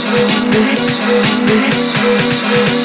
special, special, special.